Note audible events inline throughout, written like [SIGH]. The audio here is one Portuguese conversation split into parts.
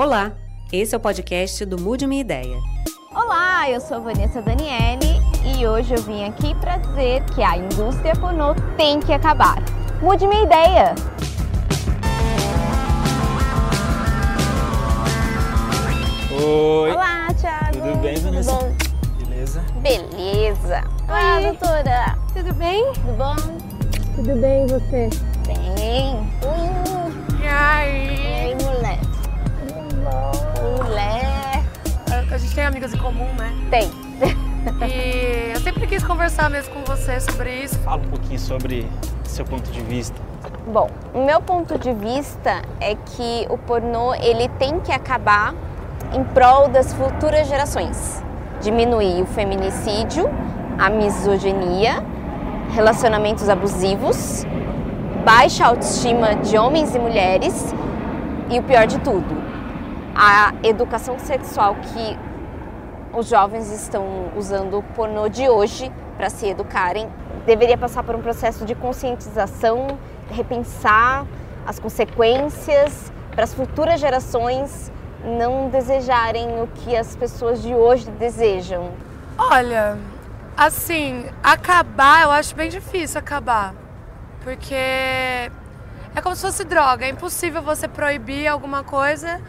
Olá, esse é o podcast do Mude Minha Ideia. Olá, eu sou Vanessa Daniele e hoje eu vim aqui para dizer que a indústria pornô tem que acabar. Mude minha ideia! Oi. Olá, Thiago! Tudo bem, Vanessa? Tudo bom? Beleza? Beleza! Olá, doutora! Tudo bem? Tudo bom? Tudo bem, e você? Bem! Ui! E E aí? aí, moleque? Mulher! A gente tem amigas em comum, né? Tem! E eu sempre quis conversar mesmo com você sobre isso. Fala um pouquinho sobre seu ponto de vista. Bom, o meu ponto de vista é que o pornô ele tem que acabar em prol das futuras gerações. Diminuir o feminicídio, a misoginia, relacionamentos abusivos, baixa autoestima de homens e mulheres e o pior de tudo, a educação sexual que os jovens estão usando o pornô de hoje para se educarem deveria passar por um processo de conscientização, repensar as consequências para as futuras gerações não desejarem o que as pessoas de hoje desejam. Olha, assim, acabar eu acho bem difícil acabar. Porque é como se fosse droga. É impossível você proibir alguma coisa.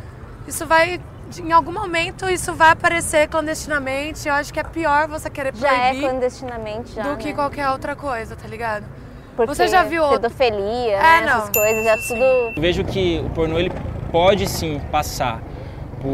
Isso vai. Em algum momento isso vai aparecer clandestinamente. Eu acho que é pior você querer Já é proibir clandestinamente já, do que né? qualquer outra coisa, tá ligado? Porque Você já viu pedofilia, É, né, essas coisas, é Sim. tudo Eu vejo que o pornô ele pode sim passar por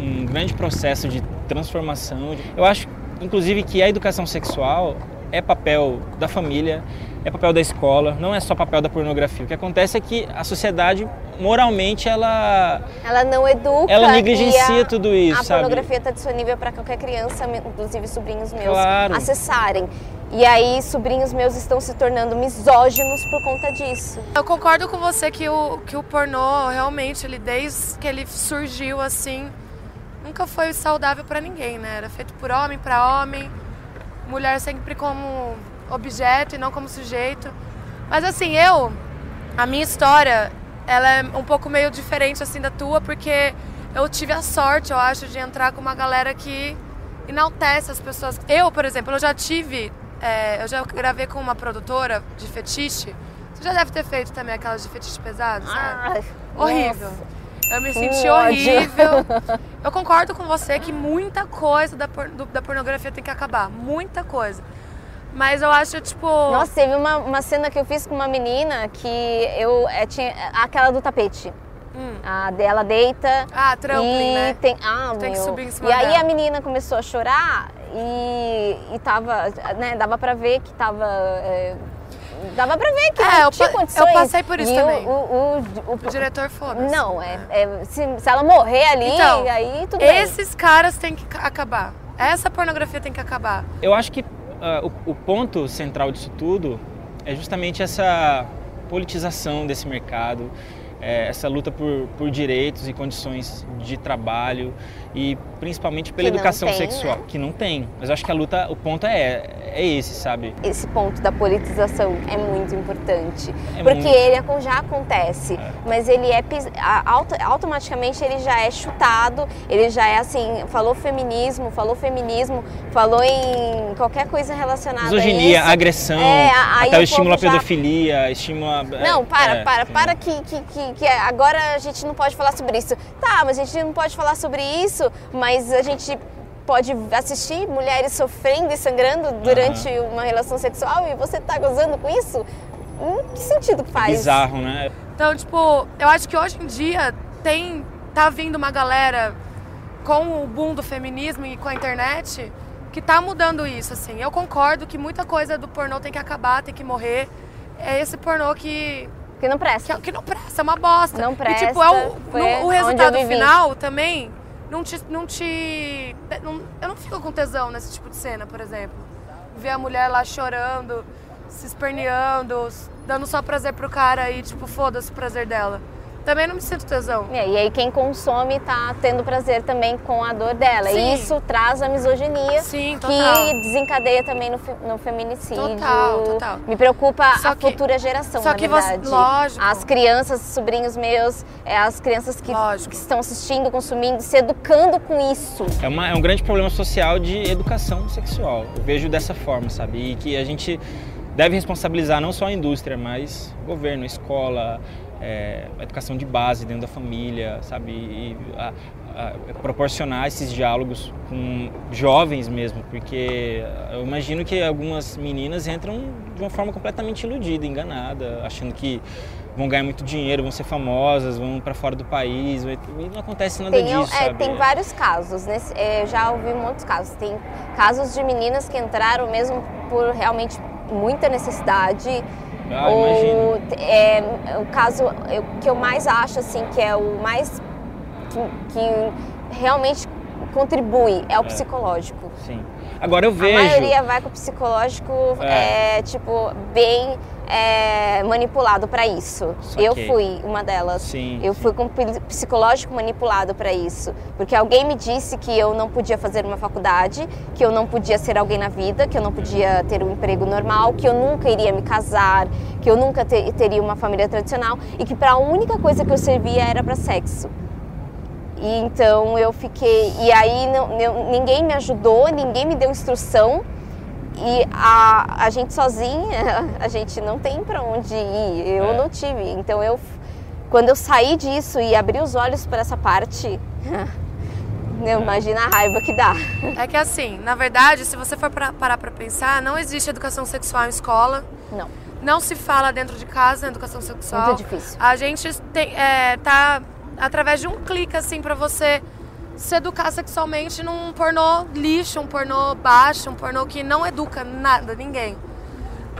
um grande processo de transformação. Eu acho, inclusive, que a educação sexual é papel da família, é papel da escola, não é só papel da pornografia. O que acontece é que a sociedade, moralmente, ela, Ela não educa. ela e negligencia a- tudo isso, A sabe? pornografia está disponível para qualquer criança, inclusive sobrinhos meus, Claro. acessarem. E aí, sobrinhos meus estão se tornando misóginos por conta disso. Eu concordo com você que o, que o pornô realmente, ele desde que ele surgiu assim, nunca foi saudável pra ninguém, né? Era feito por homem pra homem, mulher sempre como objeto e não como sujeito. Mas assim, eu, a minha história, ela é um pouco meio diferente assim da tua, porque eu tive a sorte, eu acho, de entrar com uma galera que enaltece as pessoas. Eu, por exemplo, eu já tive, é, eu já gravei com uma produtora de fetiche. Você já deve ter feito também aquelas de fetiche pesado, sabe? Ai, Horrível. nossa. Eu me senti horrível. [LAUGHS] Eu concordo com você que muita coisa da, por- do- da pornografia tem que acabar. Muita coisa. Mas eu acho, tipo. Nossa, teve uma, uma cena que eu fiz com uma menina que eu é, tinha aquela do tapete. Hum. A dela deita. Ah, trampling, e né? tem, ah, Tem que meu. subir em cima E aí dela. a menina começou a chorar e, e tava, né, dava pra ver que tava. é, dava pra ver que É, não eu tinha eu condições. passei por isso e também. O, o, o, O diretor foda-se. Não, é, é, se, se ela morrer ali, Então, aí tudo bem. Esses caras têm que ca- acabar. Essa pornografia tem que acabar. Eu acho que ah, o, o ponto central disso tudo é justamente essa politização desse mercado, é, essa luta por, por direitos e condições de trabalho e principalmente pela Que educação tem, sexual, né? que não tem. Mas acho que a luta, o ponto é, é esse, sabe? Esse ponto da politização é muito importante. É porque muito. ele acon- já acontece, mas ele é a- automaticamente ele já é chutado, ele já é assim, falou feminismo, falou feminismo, falou em qualquer coisa relacionada Misoginia, a isso. agressão, É, a- até povo já- pedofilia, estímulo a... Não, para, é, para, sim. para que, que, que, que agora a gente não pode falar sobre isso. Tá, mas a gente não pode falar sobre isso, mas a gente pode assistir mulheres sofrendo e sangrando durante uma relação sexual e você tá gozando com isso? Hum, que sentido que faz? Bizarro, né? Então, tipo, eu acho que hoje em dia tem. tá vindo uma galera com o boom do feminismo e com a internet que tá mudando isso, assim. Eu concordo que muita coisa do pornô tem que acabar, tem que morrer. É esse pornô que, Que não presta. que, que não presta, é uma bosta. Não E, presta, tipo, é o, no- o resultado final também não te. Não te não- eu não fico com tesão nesse tipo de cena, por exemplo. Ver a mulher lá chorando, se esperneando, dando só prazer pro cara e, tipo, foda-se o prazer dela. Também não me sinto tesão. É, e aí quem consome tá tendo prazer também com a dor dela. Sim. E isso traz a misoginia Sim, que desencadeia também no, no feminicídio. Total, total. Me preocupa Só a que- futura geração, só na que você- verdade. lógico. As crianças, sobrinhos meus, é, as crianças que, que estão assistindo, consumindo, se educando com isso. É, uma- é um grande problema social de educação sexual. Eu vejo dessa forma, sabe? E que a gente deve responsabilizar não só a indústria, mas governo, escola, é, educação de base dentro da família, sabe? E a- a- proporcionar esses diálogos com jovens mesmo, porque eu imagino que algumas meninas entram de uma forma completamente iludida, enganada, achando que vão ganhar muito dinheiro, vão ser famosas, vão para fora do país, e não acontece nada Tem, disso, é, tem vários casos, nesse- é, eu já ouvi muitos casos. Tem casos de meninas que entraram mesmo por realmente muita necessidade. Ah, ou é, o caso eu- que eu mais acho assim que é o mais que, que realmente contribui é o É. psicológico. Sim. Agora eu vejo. A maioria vai com o psicológico É. é, tipo bem é, manipulado para isso. Saquei. Eu fui uma delas. Sim. Eu sim. fui com psicológico manipulado para isso, porque alguém me disse que eu não podia fazer uma faculdade, que eu não podia ser alguém na vida, que eu não podia ter um emprego normal, que eu nunca iria me casar, que eu nunca te- teria uma família tradicional e que para a única coisa que eu servia era para sexo. E então eu fiquei e aí não- eu- ninguém me ajudou, ninguém me deu instrução. E a, a gente sozinha, [LAUGHS] a gente não tem para onde ir. Eu É. não tive. Então eu quando eu saí disso e abri os olhos para essa parte, [LAUGHS] eu imagina a raiva que dá. É que assim, na verdade, se você for pra- parar pra pensar, não existe educação sexual em escola. Não, Não se fala dentro de casa em educação sexual. muito difícil. A gente tem, é, tá através de um clique assim pra você se educar sexualmente num pornô lixo, um pornô baixo, um pornô que não educa nada, ninguém.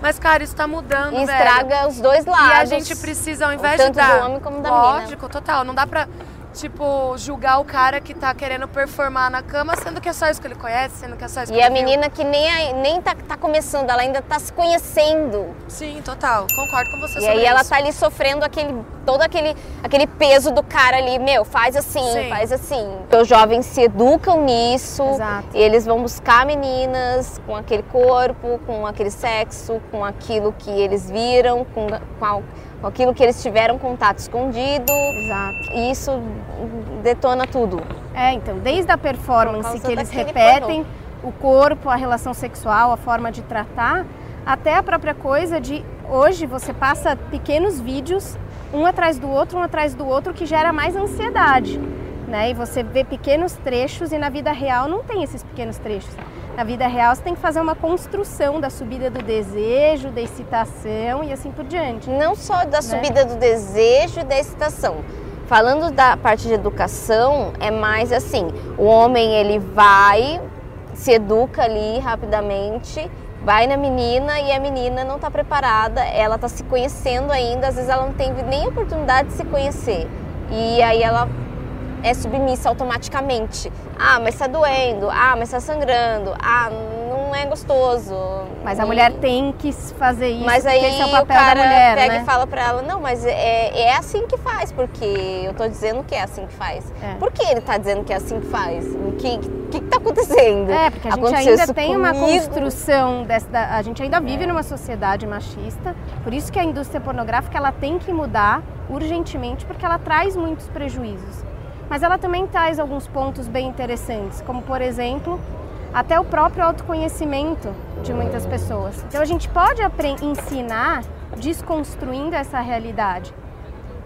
Mas, cara, isso tá mudando, E velho. estraga os dois lados. E a gente precisa, ao invés tanto de dar. do homem como da menina. Lógico, total. Não dá pra, tipo, julgar o cara que tá querendo performar na cama, sendo que é só isso que ele conhece, sendo que é só isso que E a ele viu. menina que nem, nem tá, tá começando, ela ainda tá se conhecendo. Sim, total. Concordo com você E sobre aí ela tá ali sofrendo aquele, todo aquele, aquele peso do cara ali, meu, faz assim, Sim. faz assim. Os jovens se educam nisso, Exato. e eles vão buscar meninas com aquele corpo, com aquele sexo, com aquilo que eles viram, com, com, a- com aquilo que eles tiveram contato escondido. Exato. E isso detona tudo. É, então, desde a performance que eles repetem, o corpo, a relação sexual, a forma de tratar, até a própria coisa de hoje você passa pequenos vídeos, um atrás do outro, um atrás do outro, que gera mais ansiedade. Né? E você vê pequenos trechos e na vida real não tem esses pequenos trechos. Na vida real você tem que fazer uma construção da subida do desejo, da excitação e assim por diante. Não só da subida do desejo e da excitação. Falando da parte de educação, é mais assim, o homem ele vai, se educa ali rapidamente, vai na menina e a menina não está preparada, ela está se conhecendo ainda, às vezes ela não tem nem oportunidade de se conhecer. E aí ela é submissa automaticamente. Ah, mas está doendo. Ah, mas está sangrando. Ah, não é gostoso. Mas a E- mulher tem que fazer isso, mas aí esse é o o papel cara da mulher, pega né? e fala pra ela, não, mas é, é assim que faz, porque eu tô dizendo que é assim que faz. É. Por que ele tá dizendo que é assim que faz? O que, que, que tá acontecendo? É, porque a gente Aconteceu ainda tem uma comigo. construção dessa, a gente ainda vive numa sociedade machista, por isso que a indústria pornográfica ela tem que mudar urgentemente, porque ela traz muitos prejuízos. Mas ela também traz alguns pontos bem interessantes, como por exemplo, até o próprio autoconhecimento de muitas pessoas. Então a gente pode ensinar desconstruindo essa realidade.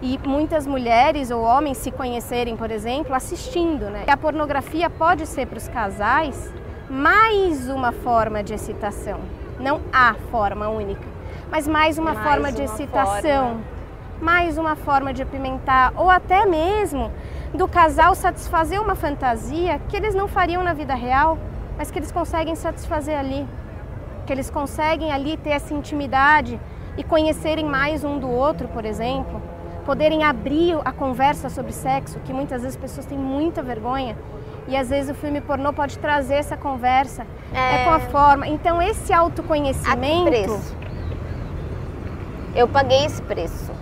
E muitas mulheres ou homens se conhecerem, por exemplo, assistindo, né? A pornografia pode ser para os casais mais uma forma de excitação, não a forma única, mas mais uma Mais forma de uma excitação, forma. mais uma forma de apimentar, ou até mesmo do casal satisfazer uma fantasia que eles não fariam na vida real, mas que eles conseguem satisfazer ali, que eles conseguem ali ter essa intimidade e conhecerem mais um do outro, por exemplo, poderem abrir a conversa sobre sexo, que muitas vezes as pessoas têm muita vergonha. E às vezes o filme pornô pode trazer essa conversa. É, com a forma. Então esse A que autoconhecimento. preço? Eu paguei esse preço.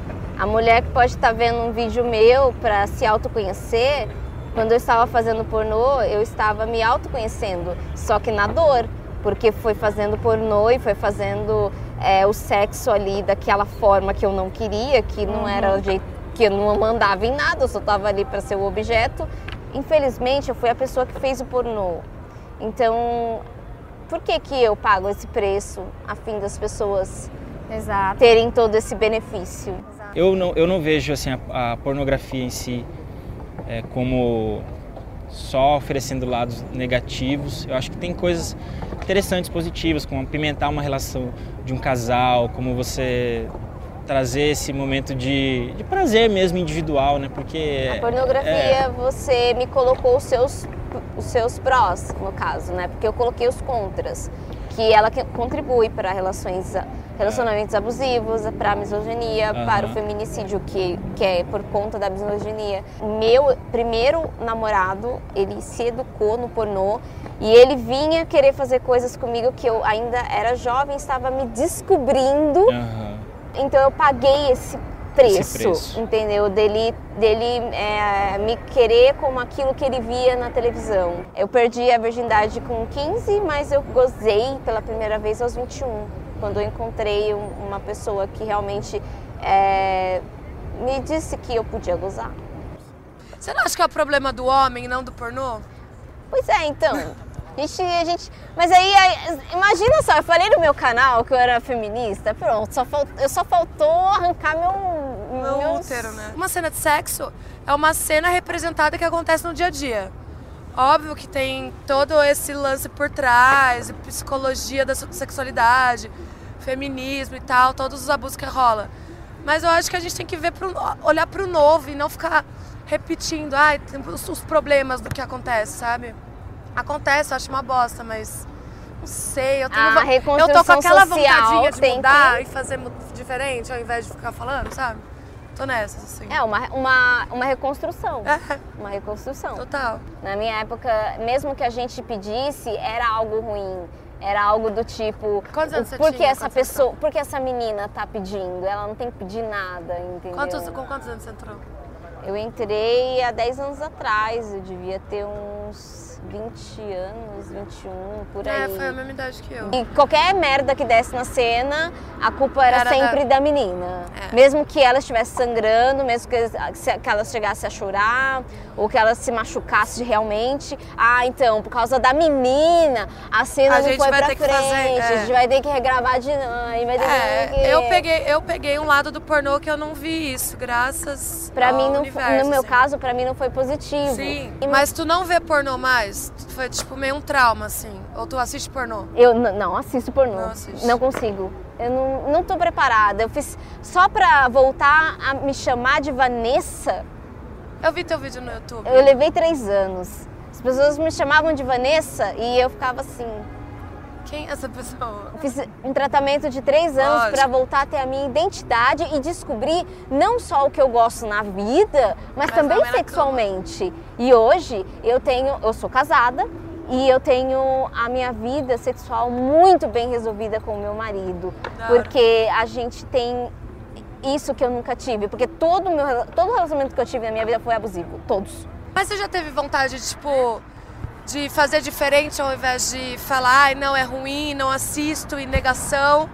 A mulher que pode estar vendo um vídeo meu para se autoconhecer, quando eu estava fazendo pornô, eu estava me autoconhecendo, só que na dor, porque foi fazendo pornô e foi fazendo é, o sexo ali daquela forma que eu não queria, que não era o jeito que eu não mandava em nada, eu só estava ali para ser o objeto. Infelizmente, eu fui a pessoa que fez o pornô. Então, por que que eu pago esse preço a fim das pessoas Exato. terem todo esse benefício? Eu não, eu não vejo assim a, a pornografia em si é, como só oferecendo lados negativos. Eu acho que tem coisas interessantes, positivas, como apimentar uma relação de um casal, como você trazer esse momento de, de prazer mesmo individual, né? Porque A pornografia, é, você me colocou os seus, os seus prós, no caso, né? Porque eu coloquei os contras. Que ela contribui para relações, relacionamentos abusivos, para a misoginia, Aham. para o feminicídio, que, que é por conta da misoginia. Meu primeiro namorado, ele se educou no pornô e ele vinha querer fazer coisas comigo que eu ainda era jovem, estava me descobrindo. aham. Então eu paguei esse preço, preço. entendeu? Dele, dele é, me querer como aquilo que ele via na televisão. Eu perdi a virgindade com 15, mas eu gozei pela primeira vez aos 21, quando eu encontrei um- uma pessoa que realmente é, me disse que eu podia gozar. Você não acha que é o problema do homem não do pornô? Pois é, então. A gente, a gente, mas aí, aí, imagina só, eu falei no meu canal que eu era feminista, pronto, só falt, eu só faltou arrancar meu, Meu útero, né? Uma cena de sexo é uma cena representada que acontece no dia a dia. Óbvio que tem todo esse lance por trás, psicologia da sexualidade, feminismo e tal, todos os abusos que rola. Mas eu acho que a gente tem que ver pro, olhar pro novo e não ficar repetindo ai, tem os, problemas do que acontece, sabe? Acontece, eu acho uma bosta, mas não sei, eu tenho A vo- eu tô com aquela social vontadinha de mudar que- e fazer diferente ao invés de ficar falando, sabe? Tô nessas, assim. É uma, uma, uma reconstrução. É, Uma reconstrução. total. Na minha época, mesmo que a gente pedisse, era algo ruim. Era algo do tipo, Quantos anos você por que tinha essa pessoa, por que essa menina tá pedindo? Ela não tem que pedir nada, entendeu? Quantos, com quantos anos você entrou? Eu entrei há 10 anos atrás, eu devia ter uns 20 anos, 21, por aí. É, foi a mesma idade que eu. E qualquer merda que desse na cena, a culpa era, Era sempre da, menina. É. Mesmo que ela estivesse sangrando, mesmo que, se- que ela chegasse a chorar, ou que ela se machucasse realmente. Ah, então, por causa da menina, a cena A não gente foi vai pra ter que frente. fazer, A é. gente vai ter que regravar de novo. Vai ter que... É, eu peguei, eu peguei um lado do pornô que eu não vi isso, graças Pra mim, não, universo, foi- no meu assim. caso, pra mim não foi positivo. Sim, E- mas tu não vê pornô mais? Foi tipo meio um trauma, assim. Ou tu assiste pornô? Eu não assisto pornô. Não assiste. Não consigo. Eu não, não tô preparada. Eu fiz só pra voltar a me chamar de Vanessa. Eu vi teu vídeo no YouTube. Eu levei três anos. As pessoas me chamavam de Vanessa e eu ficava assim. Quem é essa pessoa? Eu fiz um tratamento de três anos pra voltar a ter a minha identidade e descobrir não só o que eu gosto na vida, mas, Mas também na sexualmente. E hoje eu tenho, eu sou casada e eu tenho a minha vida sexual muito bem resolvida com o meu marido, porque a gente tem isso que eu nunca tive, porque todo meu todo relacionamento que eu tive na minha vida foi abusivo, todos. Mas você já teve vontade, tipo, de fazer diferente ao invés de falar, ai, não, é ruim, não assisto e negação,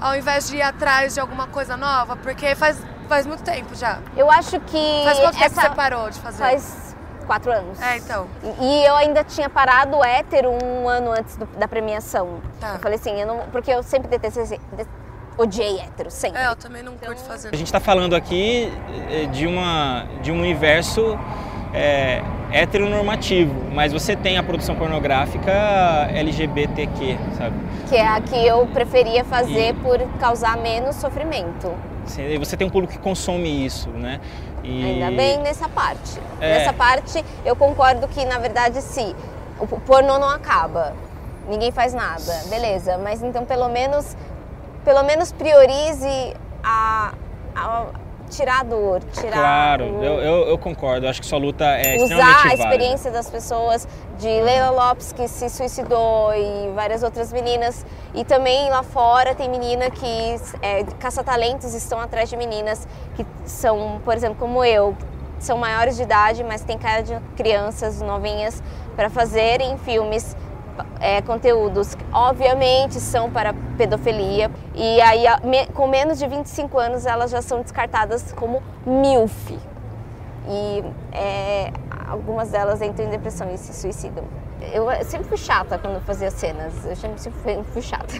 ao invés de ir atrás de alguma coisa nova? Porque faz, faz muito tempo já. Eu acho que Faz quanto tempo essa você parou de fazer? faz quatro anos. É, então. E- E eu ainda tinha parado o hétero um ano antes do- da premiação. Tá. Eu falei assim, eu não, porque eu sempre detestei, de- odiei hétero, sempre. É, eu também não curto fazer. A gente está falando aqui eh, de, uma, de um universo é, heteronormativo, mas você tem a produção pornográfica LGBTQ, sabe? Que é a que eu preferia fazer E- por causar menos sofrimento. Você você tem um público que consome isso, né? E- Ainda bem nessa parte. É. Nessa parte eu concordo que, na verdade, se o pornô não acaba, ninguém faz nada, beleza. Mas então pelo menos, pelo menos priorize a, a- tirar a dor, tirar. Claro, o- eu, eu, eu concordo. Acho que sua luta é usar a válida. experiência das pessoas, de Leila Lopes que se suicidou e várias outras meninas. E também lá fora tem menina que, é, caça-talentos estão atrás de meninas que são, por exemplo, como eu, são maiores de idade, mas têm cara de crianças novinhas para fazerem filmes. É, conteúdos que obviamente são para pedofilia e aí com menos de 25 anos elas já são descartadas como MILF e é, algumas delas entram em depressão e se suicidam. Eu sempre fui chata quando fazia cenas, eu sempre fui, fui chata.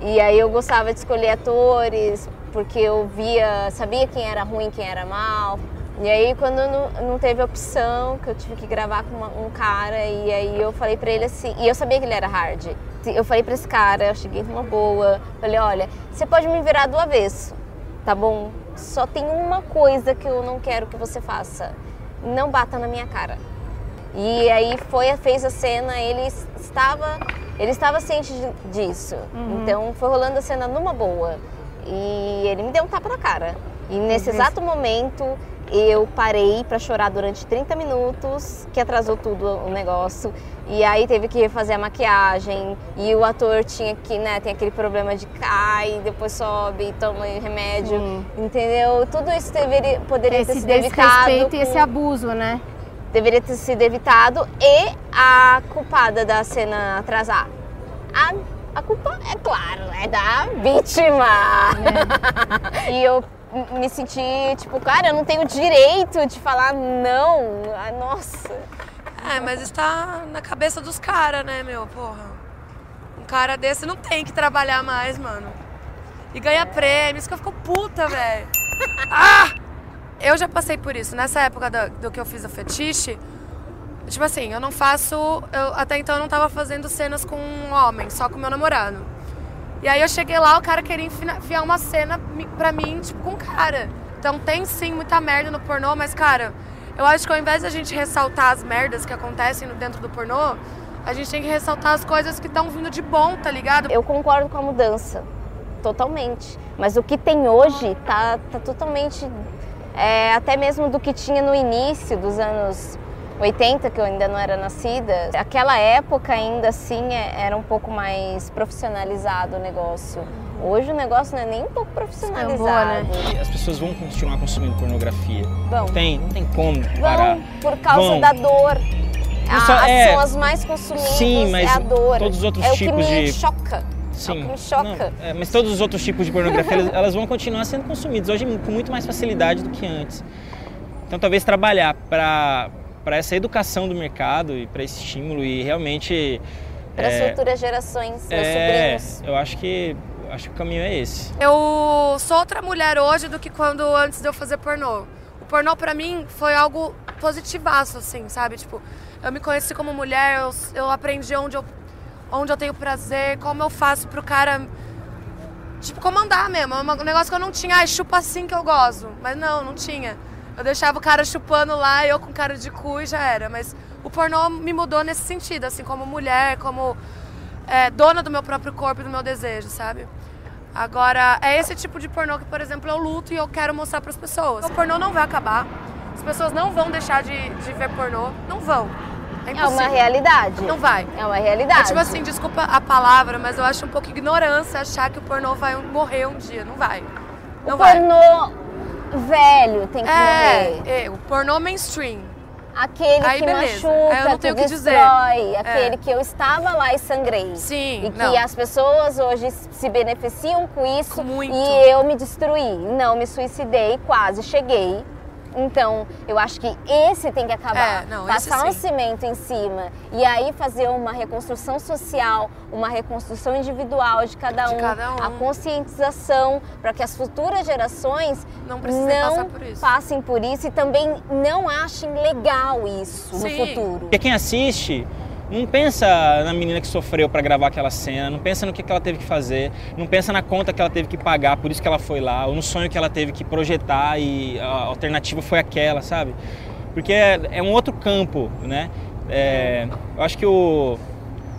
E aí eu gostava de escolher atores, porque eu via, sabia quem era ruim, quem era mal. E aí quando não, não teve opção, que eu tive que gravar com uma- um cara, e aí eu falei pra ele assim, e eu sabia que ele era hard. Eu falei pra esse cara, eu cheguei numa boa, falei, olha, você pode me virar do avesso, tá bom? Só tem uma coisa que eu não quero que você faça. Não bata na minha cara. E aí foi, fez a cena, ele estava, ele estava ciente disso. Então foi rolando a cena numa boa. E ele me deu um tapa na cara. E nesse exato momento eu parei para chorar durante 30 minutos, que atrasou tudo o negócio. E aí teve que refazer a maquiagem. E o ator tinha que, né, tem aquele problema de cai, depois sobe, toma remédio. Sim. Entendeu? Tudo isso deveria, poderia ter Esse sido evitado. desrespeito e esse com- abuso, né? deveria ter sido evitado e a culpada da cena atrasar. A, a culpa, é claro, é da vítima. [LAUGHS] e eu me senti, tipo, cara, eu não tenho direito de falar não. Ah, Nossa. É, mas está na cabeça dos caras, né, meu? Porra. Um cara desse não tem que trabalhar mais, mano. E ganha prêmio. Isso que eu fico puta, velho. [LAUGHS] Ah! Eu já passei por isso. Nessa época do, do que eu fiz o fetiche, tipo assim, eu não faço. Eu, até então eu não tava fazendo cenas com um homem, só com meu namorado. E aí eu cheguei lá, o cara queria enfiar uma cena pra mim, tipo, com cara. Então tem sim muita merda no pornô, mas, cara, eu acho que ao invés de a gente ressaltar as merdas que acontecem dentro do pornô, a gente tem que ressaltar as coisas que estão vindo de bom, tá ligado? Eu concordo com a mudança, totalmente. Mas o que tem hoje tá, tá totalmente. é, até mesmo do que tinha no início dos anos 80, que eu ainda não era nascida. Aquela época ainda assim é- era um pouco mais profissionalizado o negócio. Hoje o negócio não é nem um pouco profissionalizado. Escambou, né? As pessoas vão continuar consumindo pornografia. Vão. Não tem, não tem como parar. Vão por causa Vão. da dor. Não A- só- as- é, são as mais consumidas, sim, mas é a dor. todos os outros é tipos o que me de- choca. Sim. É o que me choca. Não, é, mas todos os outros tipos de pornografia, elas- elas vão continuar sendo consumidos hoje com muito mais facilidade do que antes. Então, talvez trabalhar para para essa educação do mercado e para esse estímulo e realmente Para as é, futuras gerações, é, sobrinhos. eu acho que acho que o caminho é esse. Eu sou outra mulher hoje do que quando antes de eu fazer pornô. O pornô pra mim foi algo positivaço, assim, sabe? Tipo, eu me conheci como mulher, eu, eu aprendi onde eu, onde eu tenho prazer, como eu faço pro cara, tipo, comandar mesmo. É um negócio que eu não tinha, ah, chupa assim que eu gosto. Mas não, não tinha. Eu deixava o cara chupando lá, eu com cara de cu e já era. Mas o pornô me mudou nesse sentido, assim, como mulher, como é, dona do meu próprio corpo e do meu desejo, sabe? Agora, é esse tipo de pornô que, por exemplo, eu luto e eu quero mostrar para as pessoas. O pornô não vai acabar. As pessoas não vão deixar de, de ver pornô. Não vão. É É uma realidade. Não vai. É uma realidade. É tipo assim, desculpa a palavra, mas eu acho um pouco ignorância achar que o pornô vai morrer um dia. Não vai. Não o vai. pornô velho tem que morrer. É, é, o pornô mainstream. Aquele Aí, que beleza. machuca, não que que dizer. destrói. Aquele É. que eu estava lá e sangrei. Sim, E que não. as pessoas hoje se beneficiam com isso. Muito. E eu me destruí. Não, me suicidei, quase cheguei. Então, eu acho que esse tem que acabar. É, não, esse Passar um cimento em cima e aí fazer uma reconstrução social, uma reconstrução individual de cada De um, cada um. a conscientização para que as futuras gerações Não não passar por isso. passem por isso e também não achem legal isso no Sim. futuro. Porque quem assiste não pensa na menina que sofreu para gravar aquela cena, não pensa no que que ela teve que fazer, não pensa na conta que ela teve que pagar, por isso que ela foi lá, ou no sonho que ela teve que projetar e a alternativa foi aquela, sabe? Porque é, é um outro campo, né? É, eu acho que o,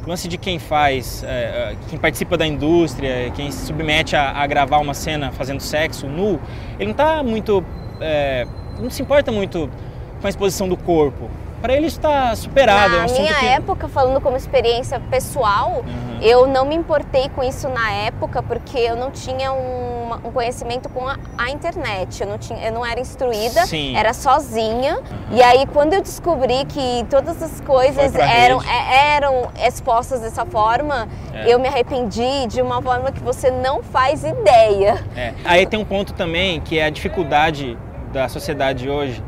lance de quem faz, é, quem participa da indústria, quem se submete a, a, gravar uma cena fazendo sexo nu, ele não está muito, é, não se importa muito com a exposição do corpo para ele está superado. Na é um minha que... época, falando como experiência pessoal, uhum. eu não me importei com isso na época porque eu não tinha um, um conhecimento com a, a, internet. Eu não, tinha, eu não era instruída, Sim. era sozinha. Uhum. E aí, quando eu descobri que todas as coisas eram, é, eram expostas dessa forma, é. eu me arrependi de uma forma que você não faz ideia. É. Aí tem um ponto também que é a dificuldade da sociedade hoje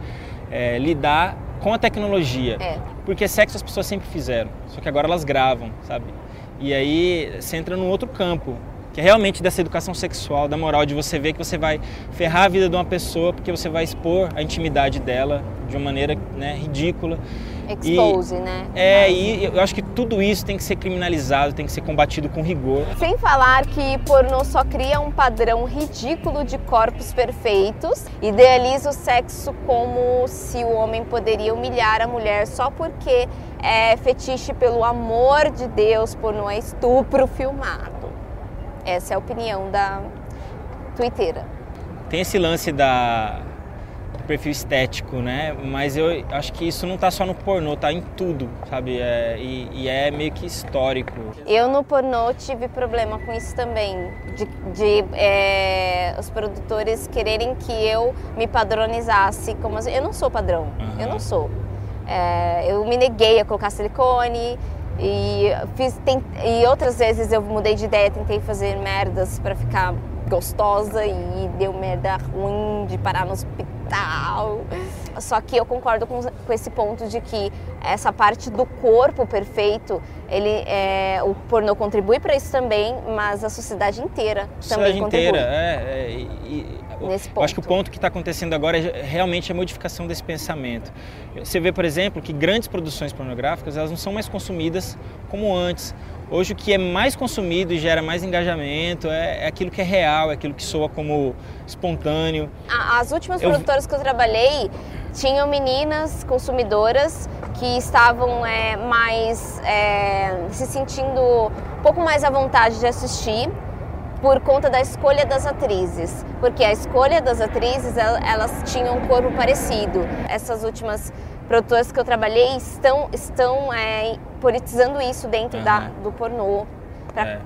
é, lidar com a tecnologia. É. Porque sexo as pessoas sempre fizeram, só que agora elas gravam, sabe? E aí você entra num outro campo, que é realmente dessa educação sexual, da moral, de você ver que você vai ferrar a vida de uma pessoa porque você vai expor a intimidade dela de uma maneira né, ridícula. Expose, e, né? É, e eu acho que tudo isso tem que ser criminalizado, tem que ser combatido com rigor. Sem falar que pornô só cria um padrão ridículo de corpos perfeitos, idealiza o sexo como se o homem poderia humilhar a mulher só porque é fetiche pelo amor de Deus, pornô é estupro filmado. Essa é a opinião da twitteira. Tem esse lance da perfil estético, né? Mas eu acho que isso não tá só no pornô, tá em tudo, sabe? É, e, e, é meio que histórico. Eu no pornô tive problema com isso também, de, de é, os produtores quererem que eu me padronizasse como. Eu não sou padrão, uhum. eu não sou. É, eu me neguei a colocar silicone, e, fiz, tem, e outras vezes eu mudei de ideia, tentei fazer merdas para ficar gostosa e deu merda ruim de parar no hospital. Só que eu concordo com, com esse ponto de que essa parte do corpo perfeito, ele é, o pornô contribui para isso também, mas a sociedade inteira sociedade também contribui. inteira, é, é e, Nesse ponto. Eu acho que o ponto que está acontecendo agora é realmente a modificação desse pensamento. Você vê, por exemplo, que grandes produções pornográficas elas não são mais consumidas como antes. Hoje o que é mais consumido e gera mais engajamento é, é aquilo que é real, é aquilo que soa como espontâneo. As últimas eu... produtoras que eu trabalhei tinham meninas consumidoras que estavam é, mais é, se sentindo um pouco mais à vontade de assistir por conta da escolha das atrizes, porque a escolha das atrizes elas tinham um corpo parecido. Essas últimas produtoras que eu trabalhei estão, estão é, politizando isso dentro uhum. da, do pornô,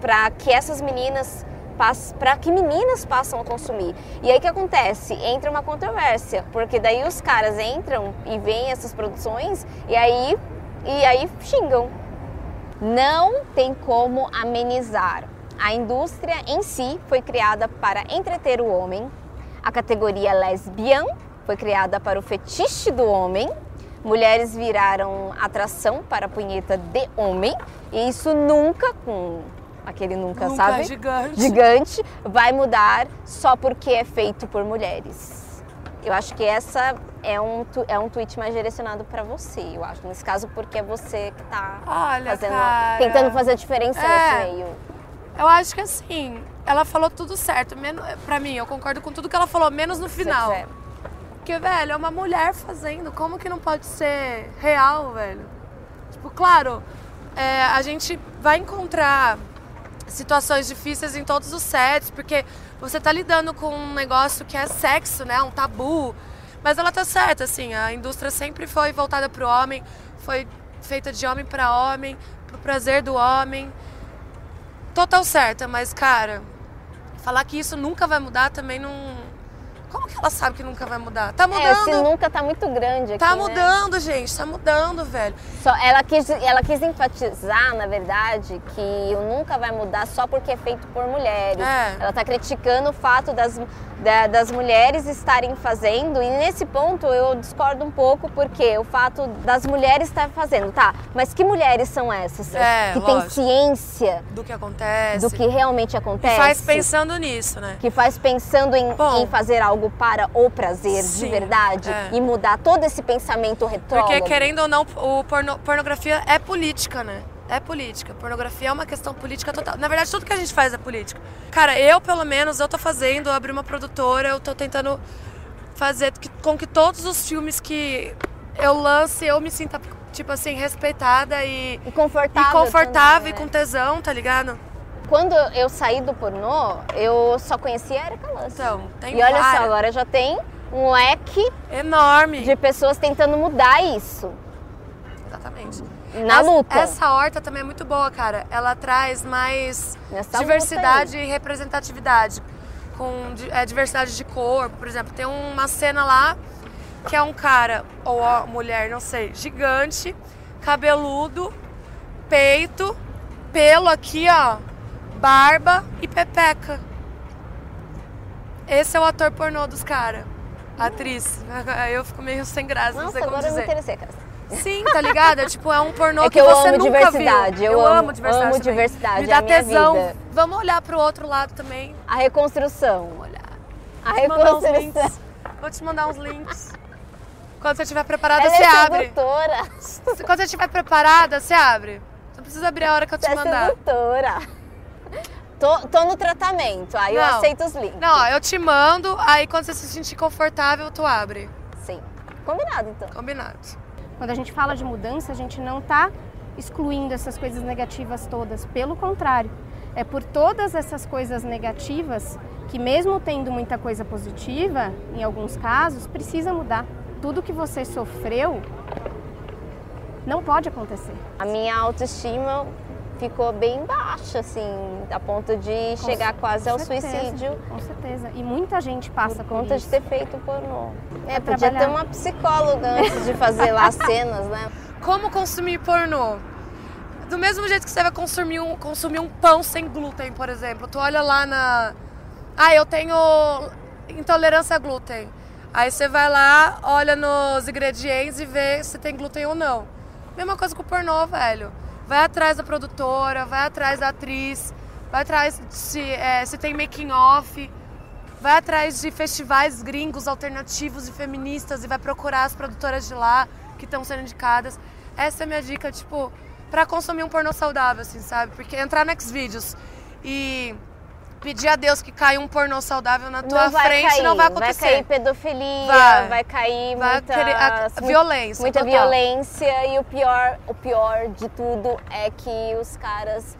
para é. que essas meninas para que meninas passam a consumir. E aí que acontece? Entra uma controvérsia, porque daí os caras entram e veem essas produções e aí e aí xingam. Não tem como amenizar. A indústria em si foi criada para entreter o homem. A categoria lesbian foi criada para o fetiche do homem mulheres viraram atração para a punheta de homem e isso nunca com aquele nunca, nunca sabe? Gigante. Gigante vai mudar só porque é feito por mulheres. Eu acho que essa é um, é um tweet mais direcionado para você, eu acho. Nesse caso, porque é você que está fazendo, cara. tentando fazer a diferença é, nesse meio. Eu acho que assim, ela falou tudo certo. Menos, pra mim, eu concordo com tudo que ela falou, menos no final. Porque, velho, é uma mulher fazendo. Como que não pode ser real, velho? Tipo, claro, é, a gente vai encontrar situações difíceis em todos os sets, porque você tá lidando com um negócio que é sexo, né? Um tabu. Mas ela tá certa, assim, a indústria sempre foi voltada pro homem, foi feita de homem para homem, pro prazer do homem. Total certa, mas cara, falar que isso nunca vai mudar também não como que ela sabe que nunca vai mudar? Tá mudando. É, se nunca tá muito grande aqui, Tá né? mudando, né? gente. Tá mudando, velho. Só, ela, quis, ela quis enfatizar, na verdade, que o nunca vai mudar só porque é feito por mulheres. É. Ela tá criticando o fato das, da, das mulheres estarem fazendo. E nesse ponto eu discordo um pouco, porque o fato das mulheres estarem fazendo, tá? Mas que mulheres são essas? É, que têm ciência do que acontece. Do que realmente acontece. Que faz pensando nisso, né? Que faz pensando em, Bom, em fazer algo algo para o prazer Sim, de verdade é. e mudar todo esse pensamento retrógrado. Porque querendo ou não, o porno, pornografia é política, né? É política. Pornografia é uma questão política total. Na verdade, tudo que a gente faz é política. Cara, eu, pelo menos, eu tô fazendo, eu abri uma produtora, eu tô tentando fazer com que todos os filmes que eu lance, eu me sinta tipo assim, respeitada e, E confortável. e confortável também, e com né? tesão, tá ligado? Quando eu saí do pornô, eu só conhecia a Erika Lance. Então, tem E olha várias. só, agora já tem um leque Enorme. de pessoas tentando mudar isso. Exatamente. Na Essa- luta. Essa horta também é muito boa, cara. Ela traz mais Nessa diversidade e representatividade. Com é, diversidade de corpo, por exemplo. Tem uma cena lá que é um cara, ou mulher, não sei, gigante, cabeludo, peito, pelo aqui, ó, barba e pepeca. Esse é o ator pornô dos caras. Atriz. [LAUGHS] Eu fico meio sem graça, não Nossa, sei como agora eu dizer. interessei, cara. Sim, tá ligado? É tipo, é um pornô É que, que eu você amo nunca diversidade, viu. eu amo- diversidade. amo também. diversidade, Me é dá a minha tesão. vida. Vamos olhar pro outro lado também. A reconstrução. Olhar. A Vou te mandar uns reconstrução. links. Vou te mandar uns links. Quando você estiver preparada, Ela você é abre. sedutora. Quando você estiver preparada, você abre. Não precisa abrir a hora que eu te Você é mandar. sedutora. Tô, tô no tratamento, aí eu Não. aceito os links. Não, eu te mando, aí quando você se sentir confortável, tu abre. Sim. Combinado, então. Combinado. Quando a gente fala de mudança, a gente não está excluindo essas coisas negativas todas. Pelo contrário, é por todas essas coisas negativas que, mesmo tendo muita coisa positiva, em alguns casos, precisa mudar. Tudo que você sofreu não pode acontecer. A minha autoestima ficou bem baixa, assim, a ponto de Com chegar quase ao certeza, suicídio Com certeza. E muita gente passa por por conta isso. de ter feito pornô. É, Pra podia ter trabalhar. uma psicóloga antes de fazer lá as cenas, né? Como consumir pornô? Do mesmo jeito que você vai consumir um, consumir um pão sem glúten, por exemplo. Tu olha lá na. Ah, eu tenho intolerância a glúten. Aí você vai lá, olha nos ingredientes e vê se tem glúten ou não. Mesma coisa com o pornô, velho. Vai atrás da produtora, vai atrás da atriz, vai atrás se, é, se tem making off, vai atrás de festivais gringos alternativos e feministas e vai procurar as produtoras de lá que estão sendo indicadas. Essa é a minha dica, tipo, pra consumir um pornô saudável, assim, sabe? Porque entrar no Xvideos e pedir a Deus que caia um pornô saudável na tua frente cair, não vai acontecer. Vai cair pedofilia, Vai. vai, cair Vai muita, a- mu- violência, muita total. violência e o pior, o pior de tudo é que os caras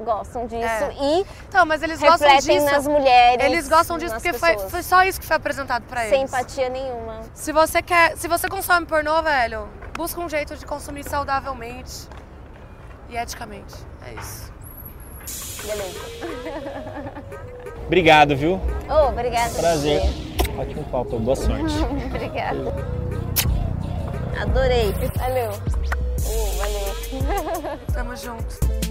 gostam disso É. e Então, mas eles gostam disso. nas mulheres. Eles gostam disso porque foi, foi só isso que foi apresentado pra sem eles. empatia nenhuma. Se você quer, se você consome pornô, velho, busca um jeito de consumir saudavelmente e eticamente. É isso. Beleza. Obrigado, viu? Oh, obrigada. Prazer. Ótimo papo, boa sorte. [LAUGHS] Obrigada. Adorei. Valeu. Oh, valeu. Tamo junto.